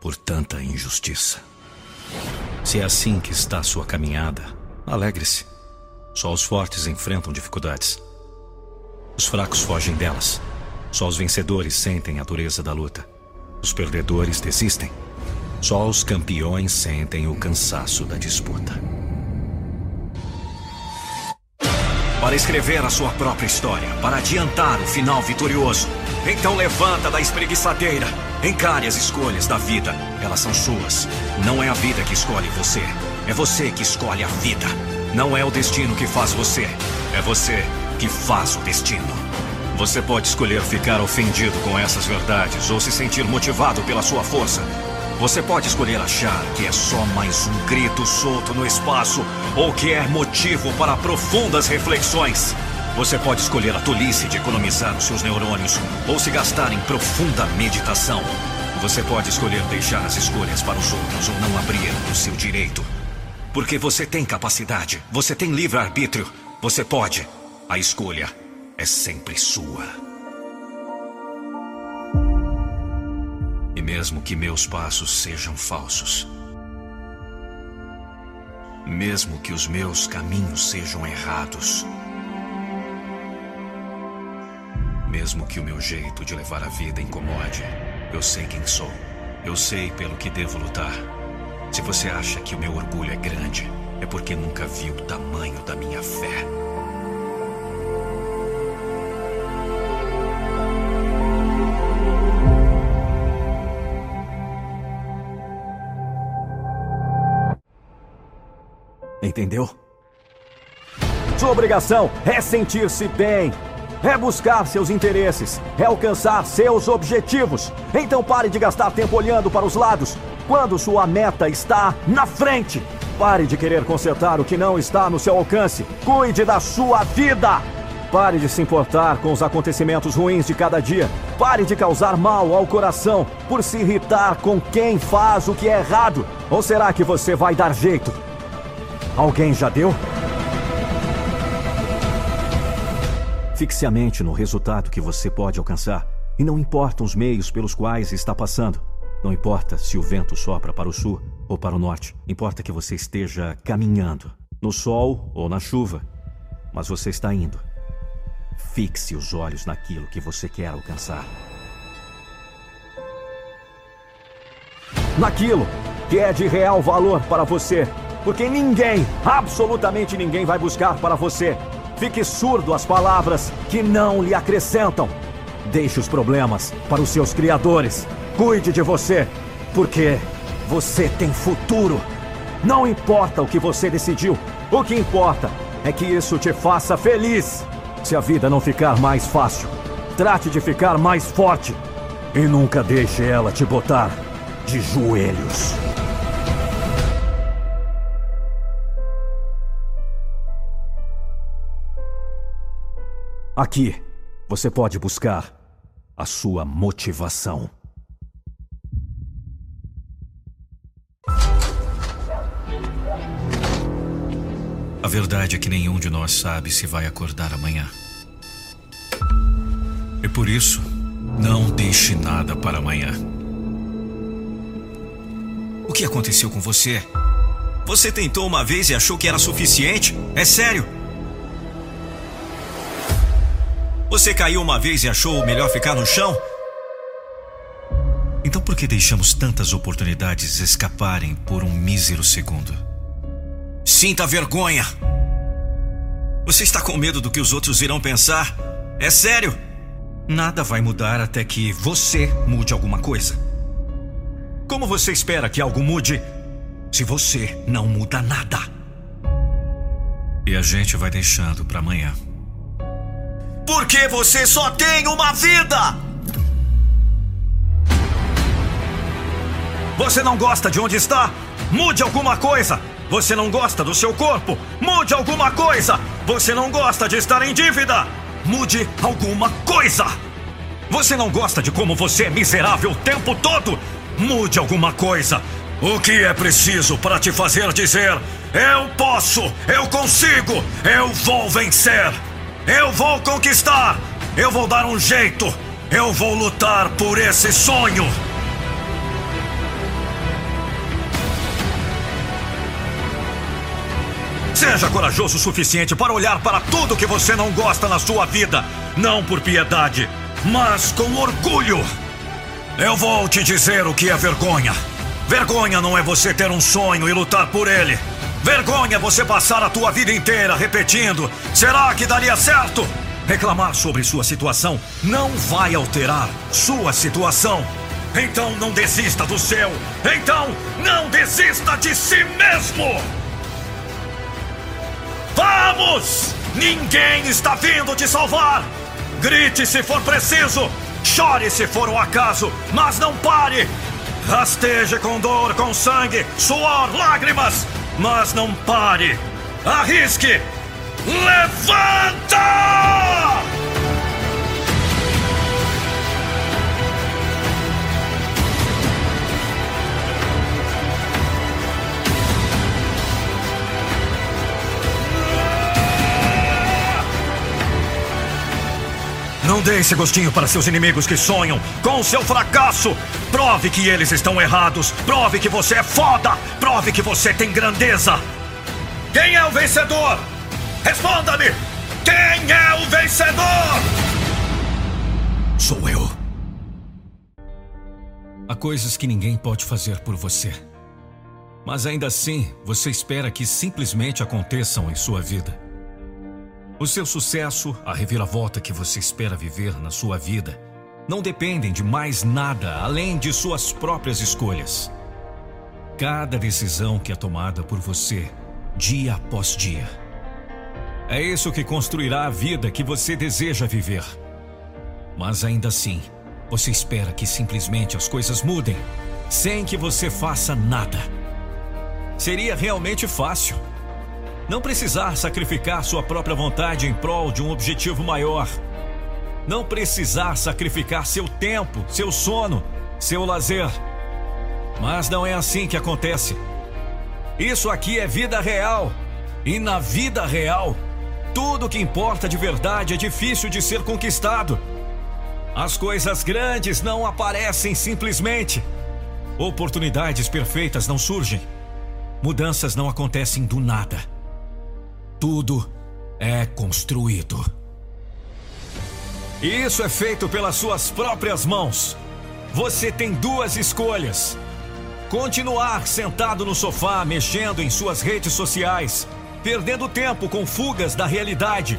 Por tanta injustiça. Se é assim que está sua caminhada, alegre-se. Só os fortes enfrentam dificuldades. Os fracos fogem delas. Só os vencedores sentem a dureza da luta. Os perdedores desistem. Só os campeões sentem o cansaço da disputa. Para escrever a sua própria história, para adiantar o final vitorioso. Então levanta da espreguiçadeira. Encare as escolhas da vida. Elas são suas. Não é a vida que escolhe você. É você que escolhe a vida. Não é o destino que faz você. É você que faz o destino. Você pode escolher ficar ofendido com essas verdades ou se sentir motivado pela sua força. Você pode escolher achar que é só mais um grito solto no espaço ou que é motivo para profundas reflexões. Você pode escolher a tolice de economizar os seus neurônios ou se gastar em profunda meditação. Você pode escolher deixar as escolhas para os outros ou não abrir o seu direito. Porque você tem capacidade, você tem livre-arbítrio, você pode. A escolha é sempre sua. E mesmo que meus passos sejam falsos, mesmo que os meus caminhos sejam errados, mesmo que o meu jeito de levar a vida incomode, eu sei quem sou, eu sei pelo que devo lutar. Se você acha que o meu orgulho é grande, é porque nunca viu o tamanho da minha fé. Entendeu? Sua obrigação é sentir-se bem, é buscar seus interesses, é alcançar seus objetivos. Então pare de gastar tempo olhando para os lados quando sua meta está na frente. Pare de querer consertar o que não está no seu alcance. Cuide da sua vida. Pare de se importar com os acontecimentos ruins de cada dia. Pare de causar mal ao coração por se irritar com quem faz o que é errado. Ou será que você vai dar jeito? Alguém já deu? Fixe a mente no resultado que você pode alcançar. E não importam os meios pelos quais está passando. Não importa se o vento sopra para o sul ou para o norte. Importa que você esteja caminhando, no sol ou na chuva. Mas você está indo. Fixe os olhos naquilo que você quer alcançar. Naquilo que é de real valor para você. Porque ninguém, absolutamente ninguém, vai buscar para você. Fique surdo às palavras que não lhe acrescentam. Deixe os problemas para os seus criadores. Cuide de você, porque você tem futuro. Não importa o que você decidiu, o que importa é que isso te faça feliz. Se a vida não ficar mais fácil, trate de ficar mais forte. E nunca deixe ela te botar de joelhos. Aqui, você pode buscar a sua motivação. A verdade é que nenhum de nós sabe se vai acordar amanhã. E por isso, não deixe nada para amanhã. O que aconteceu com você? Você tentou uma vez e achou que era suficiente? É sério? Você caiu uma vez e achou melhor ficar no chão? Então por que deixamos tantas oportunidades escaparem por um mísero segundo? Sinta vergonha. Você está com medo do que os outros irão pensar? É sério? Nada vai mudar até que você mude alguma coisa. Como você espera que algo mude se você não muda nada? E a gente vai deixando para amanhã. Porque você só tem uma vida! Você não gosta de onde está? Mude alguma coisa! Você não gosta do seu corpo? Mude alguma coisa! Você não gosta de estar em dívida? Mude alguma coisa! Você não gosta de como você é miserável o tempo todo? Mude alguma coisa! O que é preciso para te fazer dizer: Eu posso, eu consigo, eu vou vencer, eu vou conquistar, eu vou dar um jeito, eu vou lutar por esse sonho! Seja corajoso o suficiente para olhar para tudo que você não gosta na sua vida, não por piedade, mas com orgulho. Eu vou te dizer o que é vergonha. Vergonha não é você ter um sonho e lutar por ele. Vergonha é você passar a tua vida inteira repetindo: será que daria certo? Reclamar sobre sua situação não vai alterar sua situação. Então não desista do seu. Então não desista de si mesmo. Vamos! Ninguém está vindo te salvar! Grite se for preciso! Chore se for o acaso, mas não pare! Rasteje com dor, com sangue, suor, lágrimas, mas não pare! Arrisque! Levanta! Não dê esse gostinho para seus inimigos que sonham com seu fracasso. Prove que eles estão errados. Prove que você é foda. Prove que você tem grandeza. Quem é o vencedor? Responda-me! Quem é o vencedor? Sou eu. Há coisas que ninguém pode fazer por você. Mas ainda assim, você espera que simplesmente aconteçam em sua vida. O seu sucesso, a reviravolta que você espera viver na sua vida, não dependem de mais nada além de suas próprias escolhas. Cada decisão que é tomada por você, dia após dia. É isso que construirá a vida que você deseja viver. Mas ainda assim, você espera que simplesmente as coisas mudem, sem que você faça nada. Seria realmente fácil. Não precisar sacrificar sua própria vontade em prol de um objetivo maior. Não precisar sacrificar seu tempo, seu sono, seu lazer. Mas não é assim que acontece. Isso aqui é vida real. E na vida real, tudo que importa de verdade é difícil de ser conquistado. As coisas grandes não aparecem simplesmente. Oportunidades perfeitas não surgem. Mudanças não acontecem do nada. Tudo é construído. E isso é feito pelas suas próprias mãos. Você tem duas escolhas: continuar sentado no sofá, mexendo em suas redes sociais, perdendo tempo com fugas da realidade,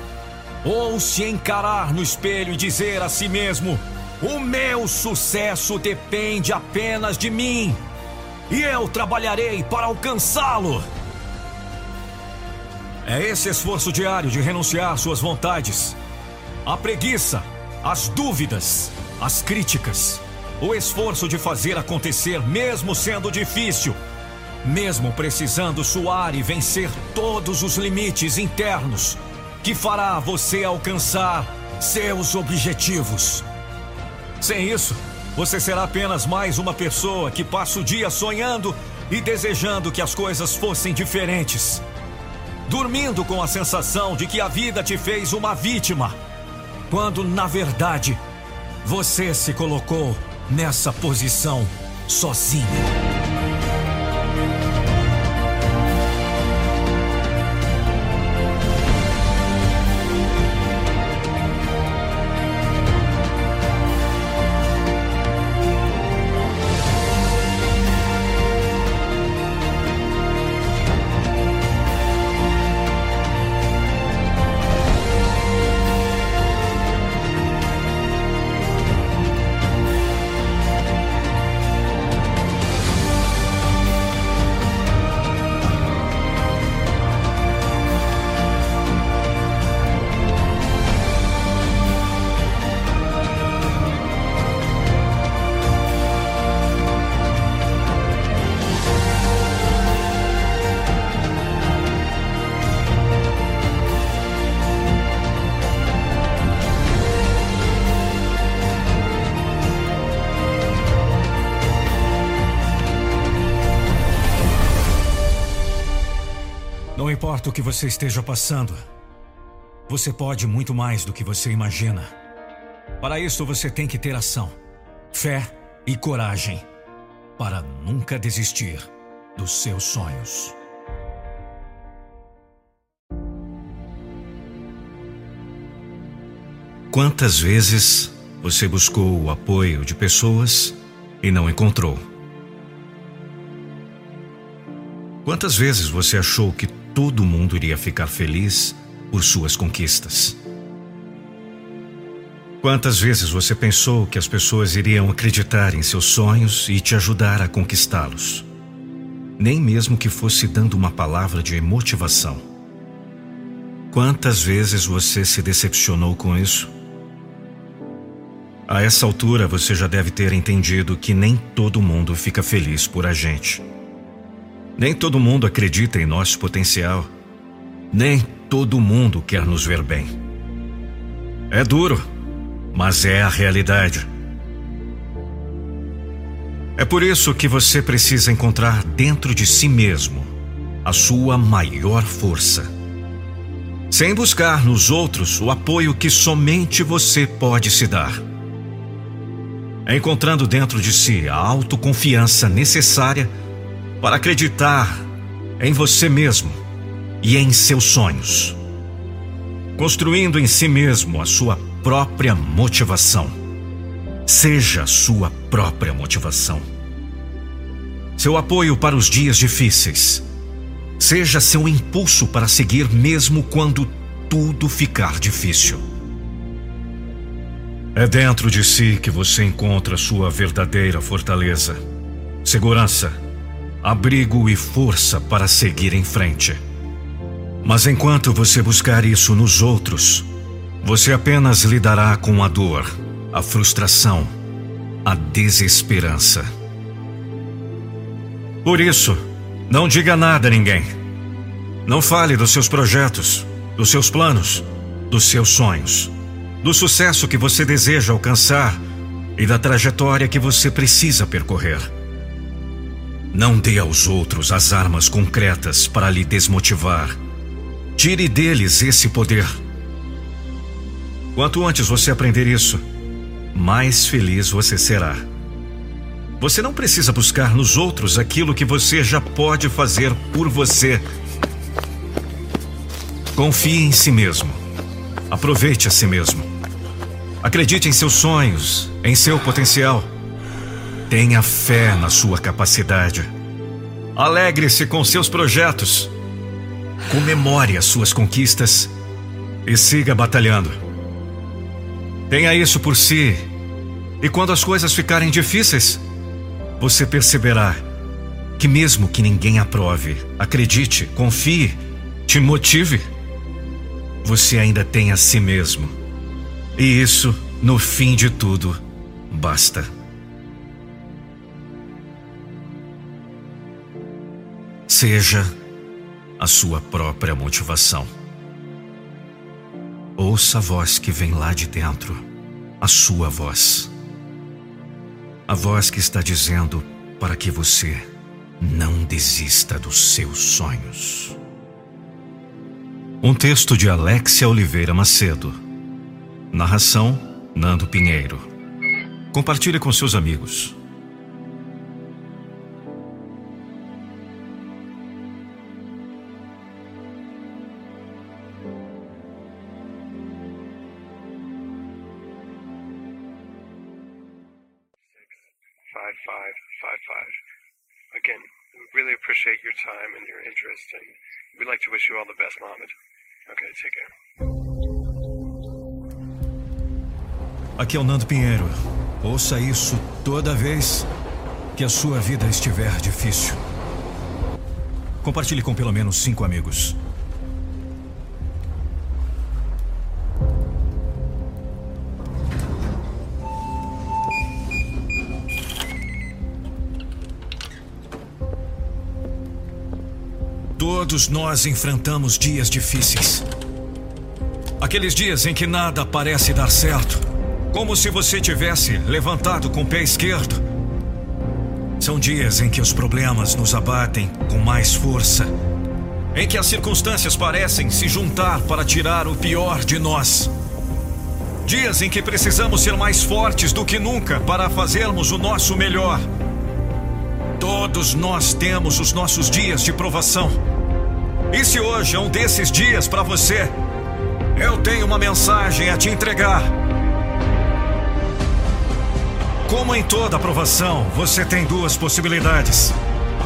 ou se encarar no espelho e dizer a si mesmo: o meu sucesso depende apenas de mim e eu trabalharei para alcançá-lo. É esse esforço diário de renunciar suas vontades, a preguiça, as dúvidas, as críticas, o esforço de fazer acontecer mesmo sendo difícil, mesmo precisando suar e vencer todos os limites internos, que fará você alcançar seus objetivos. Sem isso, você será apenas mais uma pessoa que passa o dia sonhando e desejando que as coisas fossem diferentes. Dormindo com a sensação de que a vida te fez uma vítima, quando na verdade você se colocou nessa posição sozinho. Importa o que você esteja passando, você pode muito mais do que você imagina. Para isso, você tem que ter ação, fé e coragem para nunca desistir dos seus sonhos. Quantas vezes você buscou o apoio de pessoas e não encontrou? Quantas vezes você achou que todo mundo iria ficar feliz por suas conquistas. Quantas vezes você pensou que as pessoas iriam acreditar em seus sonhos e te ajudar a conquistá-los? Nem mesmo que fosse dando uma palavra de motivação. Quantas vezes você se decepcionou com isso? A essa altura você já deve ter entendido que nem todo mundo fica feliz por a gente. Nem todo mundo acredita em nosso potencial. Nem todo mundo quer nos ver bem. É duro, mas é a realidade. É por isso que você precisa encontrar dentro de si mesmo a sua maior força. Sem buscar nos outros o apoio que somente você pode se dar. Encontrando dentro de si a autoconfiança necessária para acreditar em você mesmo e em seus sonhos, construindo em si mesmo a sua própria motivação. Seja a sua própria motivação. Seu apoio para os dias difíceis. Seja seu impulso para seguir mesmo quando tudo ficar difícil. É dentro de si que você encontra sua verdadeira fortaleza, segurança abrigo e força para seguir em frente. Mas enquanto você buscar isso nos outros, você apenas lidará com a dor, a frustração, a desesperança. Por isso, não diga nada a ninguém. Não fale dos seus projetos, dos seus planos, dos seus sonhos, do sucesso que você deseja alcançar e da trajetória que você precisa percorrer. Não dê aos outros as armas concretas para lhe desmotivar. Tire deles esse poder. Quanto antes você aprender isso, mais feliz você será. Você não precisa buscar nos outros aquilo que você já pode fazer por você. Confie em si mesmo. Aproveite a si mesmo. Acredite em seus sonhos, em seu potencial. Tenha fé na sua capacidade. Alegre-se com seus projetos. Comemore as suas conquistas e siga batalhando. Tenha isso por si. E quando as coisas ficarem difíceis, você perceberá que, mesmo que ninguém aprove, acredite, confie, te motive, você ainda tem a si mesmo. E isso, no fim de tudo, basta. Seja a sua própria motivação. Ouça a voz que vem lá de dentro, a sua voz. A voz que está dizendo para que você não desista dos seus sonhos. Um texto de Alexia Oliveira Macedo. Narração Nando Pinheiro. Compartilhe com seus amigos. Care. Aqui é o Nando Pinheiro. Ouça isso toda vez que a sua vida estiver difícil. Compartilhe com pelo menos cinco amigos. Todos nós enfrentamos dias difíceis. Aqueles dias em que nada parece dar certo, como se você tivesse levantado com o pé esquerdo. São dias em que os problemas nos abatem com mais força, em que as circunstâncias parecem se juntar para tirar o pior de nós. Dias em que precisamos ser mais fortes do que nunca para fazermos o nosso melhor. Todos nós temos os nossos dias de provação. E se hoje é um desses dias para você, eu tenho uma mensagem a te entregar. Como em toda aprovação, você tem duas possibilidades: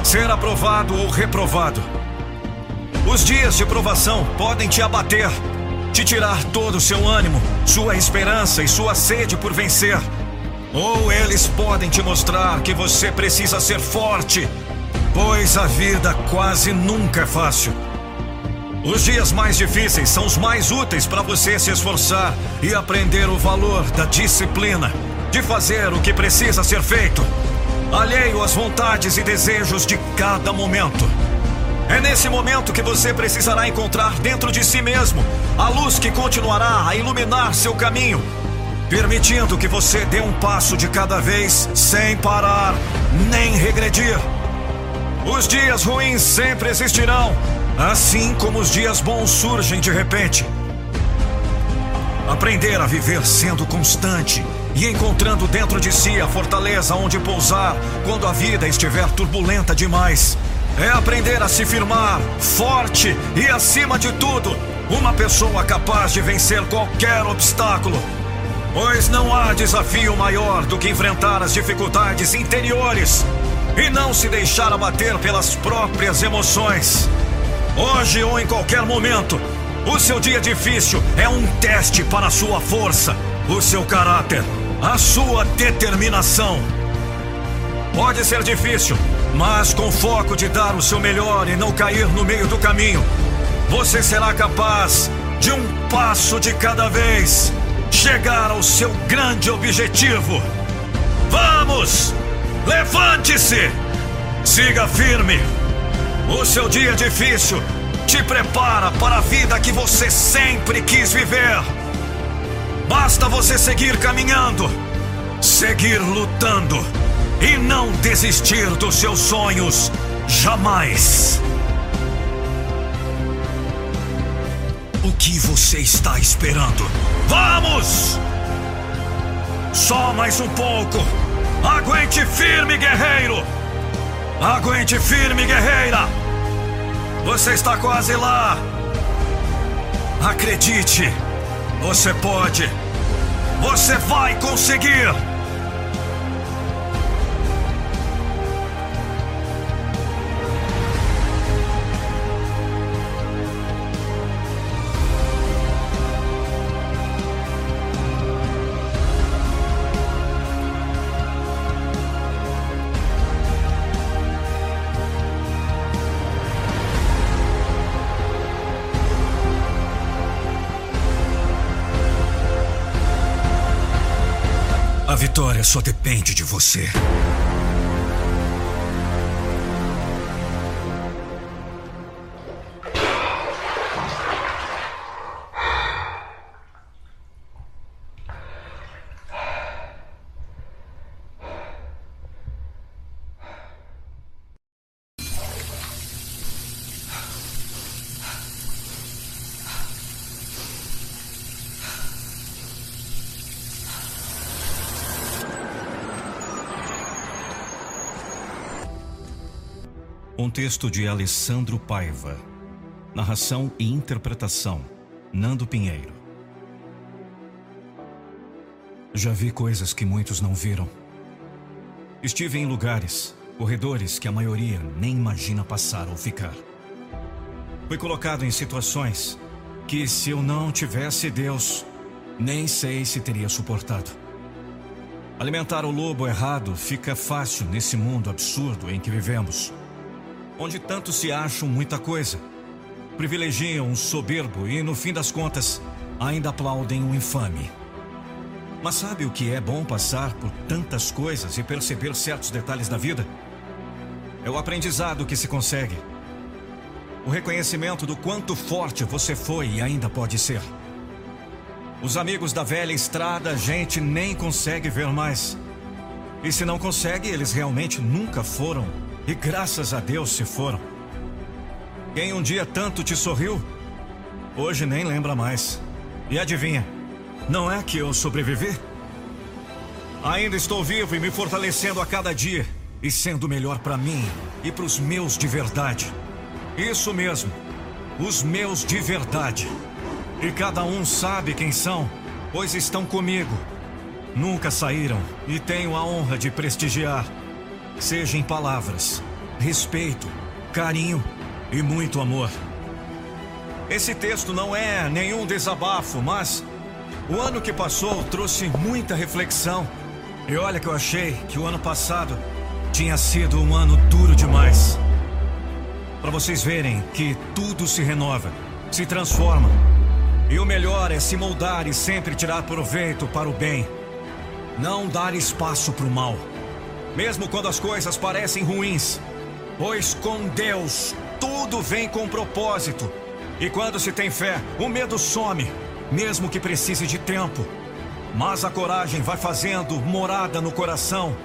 ser aprovado ou reprovado. Os dias de provação podem te abater, te tirar todo o seu ânimo, sua esperança e sua sede por vencer. Ou eles podem te mostrar que você precisa ser forte, pois a vida quase nunca é fácil. Os dias mais difíceis são os mais úteis para você se esforçar e aprender o valor da disciplina, de fazer o que precisa ser feito, alheio às vontades e desejos de cada momento. É nesse momento que você precisará encontrar dentro de si mesmo a luz que continuará a iluminar seu caminho permitindo que você dê um passo de cada vez sem parar nem regredir. Os dias ruins sempre existirão, assim como os dias bons surgem de repente. Aprender a viver sendo constante e encontrando dentro de si a fortaleza onde pousar quando a vida estiver turbulenta demais. É aprender a se firmar, forte e, acima de tudo, uma pessoa capaz de vencer qualquer obstáculo Pois não há desafio maior do que enfrentar as dificuldades interiores e não se deixar abater pelas próprias emoções. Hoje ou em qualquer momento, o seu dia difícil é um teste para a sua força, o seu caráter, a sua determinação. Pode ser difícil, mas com foco de dar o seu melhor e não cair no meio do caminho, você será capaz de um passo de cada vez chegar ao seu grande objetivo. Vamos! Levante-se! Siga firme! O seu dia difícil te prepara para a vida que você sempre quis viver. Basta você seguir caminhando, seguir lutando e não desistir dos seus sonhos jamais. O que você está esperando? Vamos! Só mais um pouco. Aguente firme, guerreiro! Aguente firme, guerreira! Você está quase lá! Acredite! Você pode! Você vai conseguir! Vitória só depende de você. Um texto de Alessandro Paiva. Narração e interpretação: Nando Pinheiro. Já vi coisas que muitos não viram. Estive em lugares, corredores que a maioria nem imagina passar ou ficar. Fui colocado em situações que, se eu não tivesse Deus, nem sei se teria suportado. Alimentar o lobo errado fica fácil nesse mundo absurdo em que vivemos onde tanto se acham muita coisa. Privilegiam um soberbo e, no fim das contas, ainda aplaudem o infame. Mas sabe o que é bom passar por tantas coisas e perceber certos detalhes da vida? É o aprendizado que se consegue. O reconhecimento do quanto forte você foi e ainda pode ser. Os amigos da velha estrada a gente nem consegue ver mais. E se não consegue, eles realmente nunca foram e graças a Deus se foram. Quem um dia tanto te sorriu, hoje nem lembra mais. E adivinha, não é que eu sobrevivi? Ainda estou vivo e me fortalecendo a cada dia e sendo melhor para mim e para os meus de verdade. Isso mesmo, os meus de verdade. E cada um sabe quem são, pois estão comigo. Nunca saíram e tenho a honra de prestigiar seja em palavras, respeito, carinho e muito amor. Esse texto não é nenhum desabafo, mas o ano que passou trouxe muita reflexão. E olha que eu achei que o ano passado tinha sido um ano duro demais. Para vocês verem que tudo se renova, se transforma. E o melhor é se moldar e sempre tirar proveito para o bem. Não dar espaço para o mal mesmo quando as coisas parecem ruins. Pois com Deus tudo vem com propósito. E quando se tem fé, o medo some, mesmo que precise de tempo. Mas a coragem vai fazendo morada no coração.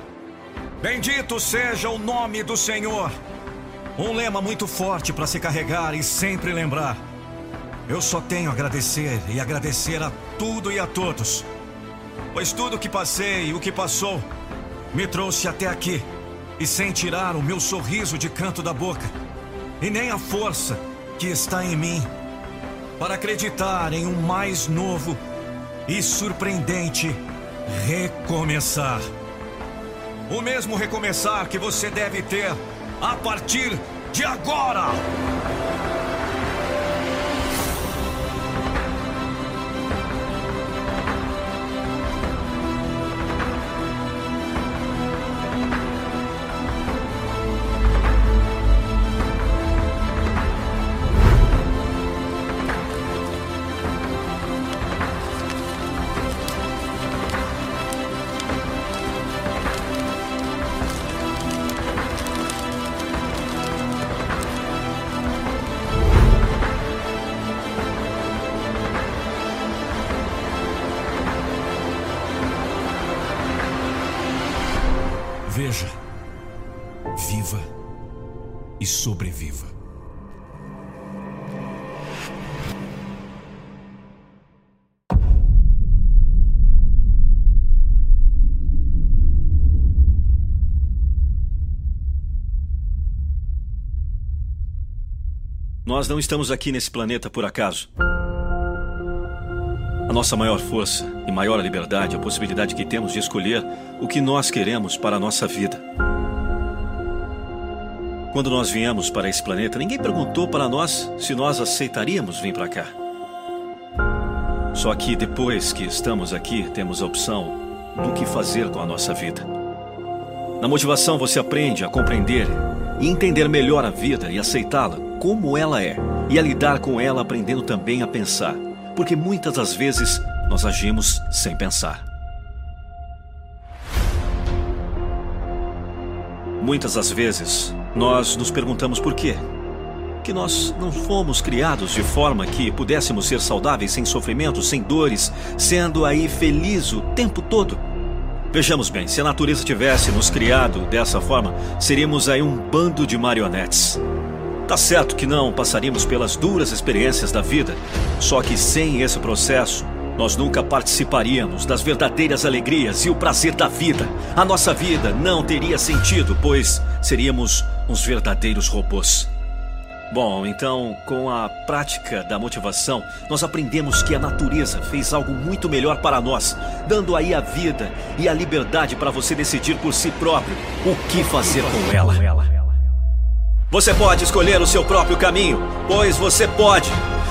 Bendito seja o nome do Senhor. Um lema muito forte para se carregar e sempre lembrar. Eu só tenho a agradecer e agradecer a tudo e a todos. Pois tudo que passei e o que passou me trouxe até aqui e sem tirar o meu sorriso de canto da boca e nem a força que está em mim para acreditar em um mais novo e surpreendente recomeçar. O mesmo recomeçar que você deve ter a partir de agora. Nós não estamos aqui nesse planeta por acaso. A nossa maior força e maior liberdade é a possibilidade que temos de escolher o que nós queremos para a nossa vida. Quando nós viemos para esse planeta, ninguém perguntou para nós se nós aceitaríamos vir para cá. Só que depois que estamos aqui, temos a opção do que fazer com a nossa vida. Na motivação, você aprende a compreender e entender melhor a vida e aceitá-la como ela é, e a lidar com ela aprendendo também a pensar, porque muitas das vezes nós agimos sem pensar. Muitas das vezes nós nos perguntamos por quê. Que nós não fomos criados de forma que pudéssemos ser saudáveis sem sofrimento, sem dores, sendo aí feliz o tempo todo. Vejamos bem, se a natureza tivesse nos criado dessa forma, seríamos aí um bando de marionetes. Tá certo que não passaríamos pelas duras experiências da vida, só que sem esse processo, nós nunca participaríamos das verdadeiras alegrias e o prazer da vida. A nossa vida não teria sentido, pois seríamos uns verdadeiros robôs. Bom, então, com a prática da motivação, nós aprendemos que a natureza fez algo muito melhor para nós, dando aí a vida e a liberdade para você decidir por si próprio o que fazer com ela. Você pode escolher o seu próprio caminho, pois você pode.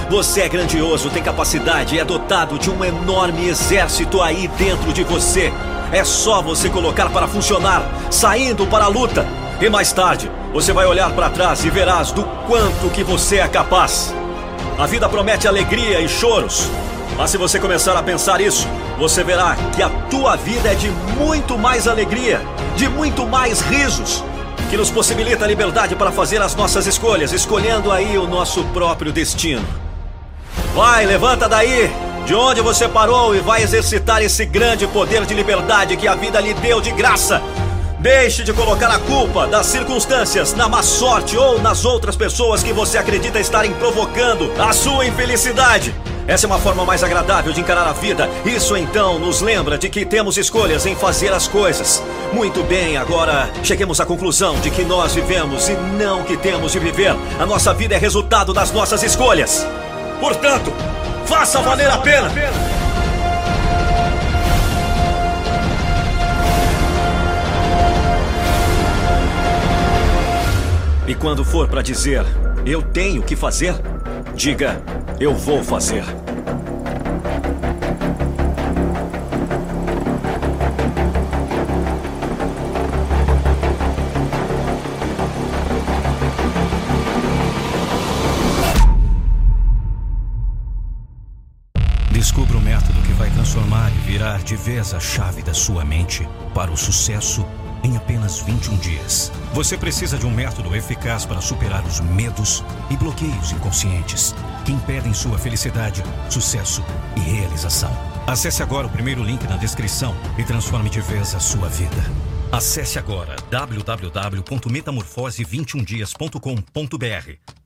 Você é grandioso, tem capacidade e é dotado de um enorme exército aí dentro de você. É só você colocar para funcionar, saindo para a luta. E mais tarde, você vai olhar para trás e verás do quanto que você é capaz. A vida promete alegria e choros, mas se você começar a pensar isso, você verá que a tua vida é de muito mais alegria, de muito mais risos, que nos possibilita a liberdade para fazer as nossas escolhas, escolhendo aí o nosso próprio destino. Vai, levanta daí, de onde você parou e vai exercitar esse grande poder de liberdade que a vida lhe deu de graça. Deixe de colocar a culpa das circunstâncias na má sorte ou nas outras pessoas que você acredita estarem provocando a sua infelicidade. Essa é uma forma mais agradável de encarar a vida. Isso então nos lembra de que temos escolhas em fazer as coisas. Muito bem, agora cheguemos à conclusão de que nós vivemos e não que temos de viver. A nossa vida é resultado das nossas escolhas. Portanto, faça valer a pena. E quando for para dizer eu tenho que fazer, diga eu vou fazer. Descubra o método que vai transformar e virar de vez a chave da sua mente para o sucesso em apenas 21 dias. Você precisa de um método eficaz para superar os medos e bloqueios inconscientes que impedem sua felicidade, sucesso e realização. Acesse agora o primeiro link na descrição e transforme de vez a sua vida. Acesse agora www.metamorfose21dias.com.br